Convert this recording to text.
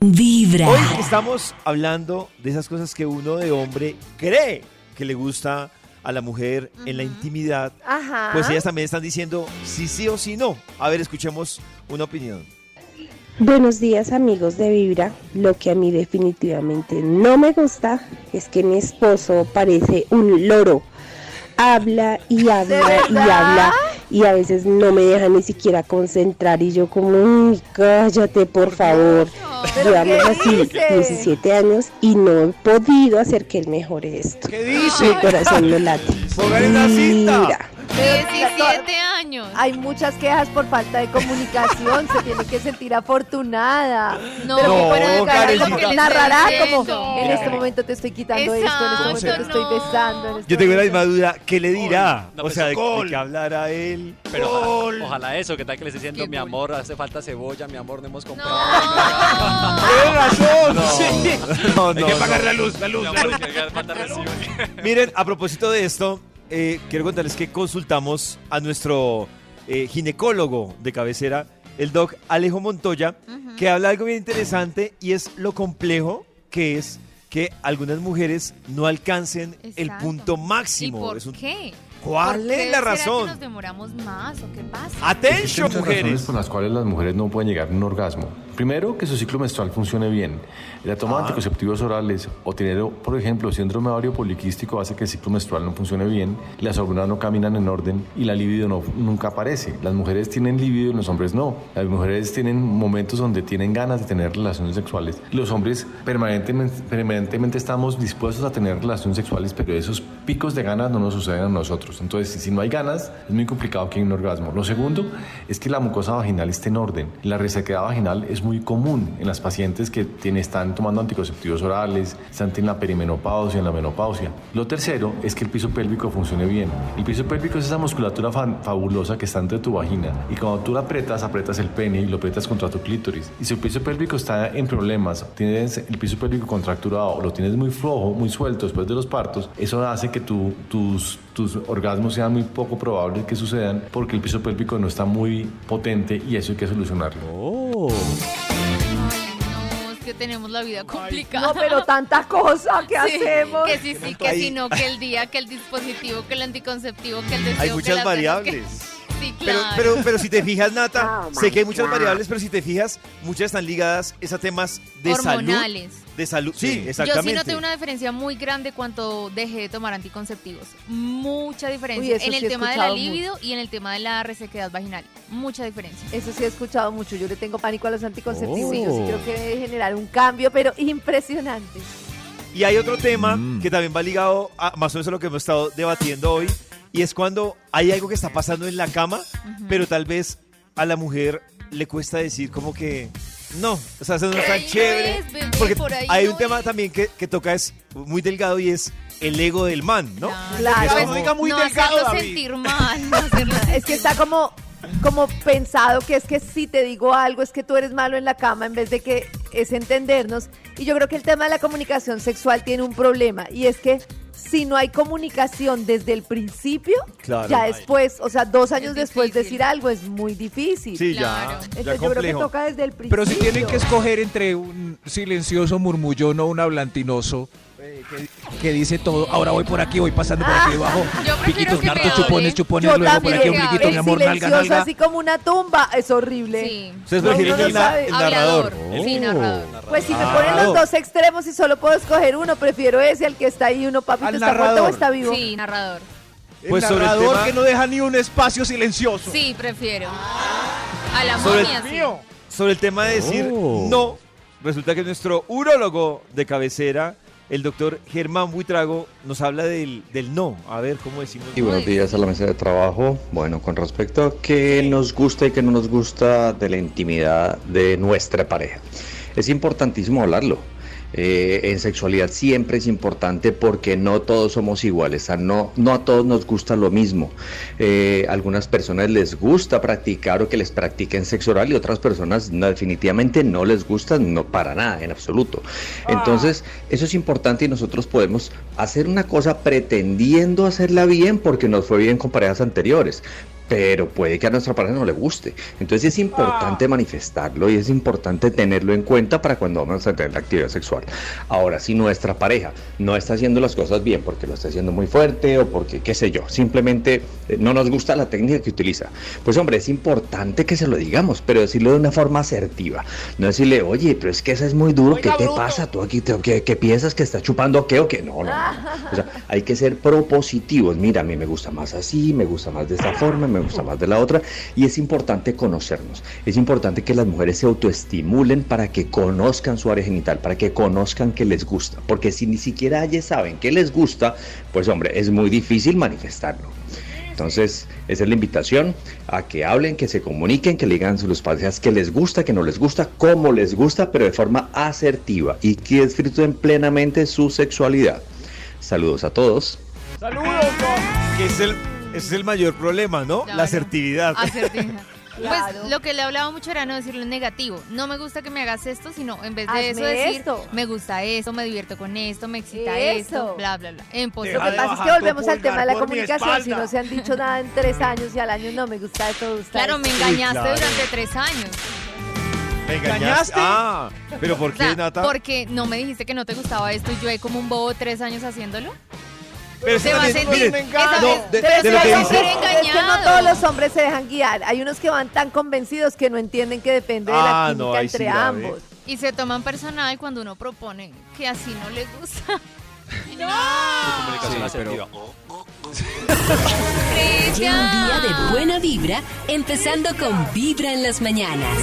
Vibra. Hoy estamos hablando de esas cosas que uno de hombre cree que le gusta a la mujer en la intimidad. Ajá. Pues ellas también están diciendo sí, sí o sí no. A ver, escuchemos una opinión. Buenos días amigos de Vibra. Lo que a mí definitivamente no me gusta es que mi esposo parece un loro. Habla y habla y habla y a veces no me deja ni siquiera concentrar y yo como, "Uy, cállate por favor. ¿Pero Llevamos así dice? 17 años y no he podido hacer que él mejore esto. ¿Qué Mi dice? corazón lo late. Vibra. 17 años. Hay muchas quejas por falta de comunicación. se tiene que sentir afortunada. No, Pero No, pero Karencita. narrará como en este momento te estoy quitando esto, en este momento te Exacto, estoy besando. este Yo tengo la misma duda. ¿Qué le dirá? No, o pues, sea, de, de que hablara él. Pero ojalá, Gol. ojalá eso, que tal que le esté diciendo, Qué mi amor, hace falta cebolla, mi amor, no hemos comprado. No. Tiene razón. No, no, Hay que no. pagar la luz, la luz, Mi la amor, luz. que hace falta recibo. Miren, a propósito de esto, eh, quiero contarles que consultamos a nuestro eh, ginecólogo de cabecera, el doc Alejo Montoya, que habla algo bien interesante y es lo complejo que es que algunas mujeres no alcancen el punto máximo. ¿Y por Es un- qué? ¿Cuál ¿Por qué es la será razón? que nos demoramos más o qué pasa? Atención, muchas razones mujeres. por las cuales las mujeres no pueden llegar a un orgasmo. Primero, que su ciclo menstrual funcione bien. La toma de anticonceptivos orales o tener, por ejemplo, síndrome ovario poliquístico hace que el ciclo menstrual no funcione bien, las hormonas no caminan en orden y la libido no, nunca aparece. Las mujeres tienen libido y los hombres no. Las mujeres tienen momentos donde tienen ganas de tener relaciones sexuales. Los hombres permanentemente, permanentemente estamos dispuestos a tener relaciones sexuales, pero esos picos de ganas no nos suceden a nosotros. Entonces, si no hay ganas, es muy complicado que haya un orgasmo. Lo segundo es que la mucosa vaginal esté en orden. La resequedad vaginal es muy común en las pacientes que tienen, están tomando anticonceptivos orales, están en la perimenopausia, en la menopausia. Lo tercero es que el piso pélvico funcione bien. El piso pélvico es esa musculatura fa- fabulosa que está entre tu vagina y cuando tú la apretas, apretas el pene y lo apretas contra tu clítoris. Y si el piso pélvico está en problemas, tienes el piso pélvico contracturado o lo tienes muy flojo, muy suelto después de los partos, eso hace que tu- tus, tus orgasmos sean muy poco probables que sucedan porque el piso pélvico no está muy potente y eso hay que solucionarlo. Oh. No, es que tenemos la vida complicada. No, pero tanta cosa que Sí, hacemos. Que sí, sí, que si no, que el día, que el dispositivo, que el anticonceptivo, que el deseo. Hay muchas variables. que- Sí, Pero, claro. pero, pero si te fijas, Nata, Oh sé que hay muchas God. variables, pero si te fijas, muchas están ligadas es a temas de Hormonales. salud. De salud, sí, Sí. Yo exactamente. sí noté una diferencia muy grande cuando dejé de tomar anticonceptivos. Mucha diferencia en el sí tema de la libido y en el tema de la resequedad vaginal. Mucha diferencia. Eso sí he escuchado mucho. Yo le tengo pánico a los anticonceptivos y yo sí Oh. creo que debe generar un cambio, pero impresionante. Y hay otro tema Mm. que también va ligado a más o menos a lo que hemos estado debatiendo hoy, y es cuando hay algo que está pasando en la cama, pero tal vez a la mujer le cuesta decir como que no, o sea, eso no es tan ahí chévere. es, bebé, porque por hay un no tema es. también que, que toca es muy delgado y es el ego del man, ¿no? Claro. No diga muy no delgado, hacerlo David. sentir mal. No hacerlo Es que está como, como pensado que es que si te digo algo es que tú eres malo en la cama en vez de que es entendernos. Y yo creo que el tema de la comunicación sexual tiene un problema y es que si no hay comunicación desde el principio, Claro. ya después, o sea, dos años Es después decir algo es muy difícil. Sí, Claro. ya, ya Entonces yo creo que toca desde el principio. Pero si tienen que escoger entre un silencioso murmullón o un hablantinoso que, que dice todo, ahora voy por aquí, voy pasando por aquí debajo, Yo prefiero piquitos, hable. chupones, chupones, Yo luego por aquí ombliguito, el mi amor, nalga, silencioso nalga. así como una tumba es horrible. Sí. Ustedes No, prefieren uno no el, el narrador. Hablador. Sí, narrador. Pues si me Ah. ponen los dos extremos y solo puedo escoger uno, prefiero ese, el que está ahí, uno papito está muerto o narrador. está vivo. Sí, narrador. El Pues sobre el narrador tema- que no deja ni un espacio silencioso. Sí, prefiero. A la Sobre el momia, sí. Mío. Sobre el tema de decir Oh. no, resulta que nuestro urólogo de cabecera, el doctor Germán Buitrago, nos habla del, del no. A ver, ¿cómo decimos? Y buenos días a la mesa de trabajo. Bueno, con respecto a qué nos gusta y qué no nos gusta de la intimidad de nuestra pareja. Es importantísimo hablarlo. Eh, en sexualidad siempre es importante porque no todos somos iguales, no, no a todos nos gusta lo mismo. Eh, algunas personas les gusta practicar o que les practiquen sexo oral y otras personas no, definitivamente no les gusta, no para nada, en absoluto. Entonces, eso es importante y nosotros podemos hacer una cosa pretendiendo hacerla bien porque nos fue bien con parejas anteriores. Pero puede que a nuestra pareja no le guste. Entonces es importante manifestarlo y es importante tenerlo en cuenta para cuando vamos a tener la actividad sexual. Ahora, si nuestra pareja no está haciendo las cosas bien porque lo está haciendo muy fuerte o porque, qué sé yo, simplemente eh, no nos gusta la técnica que utiliza, pues hombre, es importante que se lo digamos, pero decirlo de una forma asertiva. No decirle, oye, pero es que eso es muy duro, ¿qué te pasa? ¿Tú aquí te- qué, qué piensas que está chupando qué o qué? No, no, no. O sea, hay que ser propositivos. Mira, a mí me gusta más así, me gusta más de esta forma, me gusta más de la otra. Y es importante conocernos. Es importante que las mujeres se autoestimulen para que conozcan su área genital, para que conozcan que les gusta. Porque si ni siquiera ellas saben que les gusta, pues hombre, es muy difícil manifestarlo. Entonces, esa es la invitación a que hablen, que se comuniquen, que le digan sus parejas que les gusta, que no les gusta, cómo les gusta, pero de forma asertiva y que disfruten plenamente su sexualidad. Saludos a todos. ¡Saludos! Que es el, ese es el mayor problema, ¿no? Claro. La asertividad. Claro. Pues lo que le hablaba mucho era no decirlo en negativo. No me gusta que me hagas esto, sino en vez de Hazme eso decir, esto. me gusta esto, me divierto con esto, me excita Eso. esto, bla, bla, bla. En Lo que pasa es que volvemos al tema de la comunicación. Si no se han dicho nada en tres años y al año no me gusta esto, me gusta Claro, me engañaste claro. durante tres años. ¿Me engañaste? Ah, pero ¿por O qué, sea, Nata? porque no me dijiste que no te gustaba esto y yo he como un bobo tres años haciéndolo. Pero Se va a sentir. no, no todos los hombres se dejan guiar. Hay unos que van tan convencidos que no entienden que depende de la Ah, química no, sí entre grave. ambos. Y se toman personal cuando uno propone que así no les gusta. Comunicación Sí, pero- asertiva. Lleva un día de buena vibra, empezando con Vibra en las mañanas.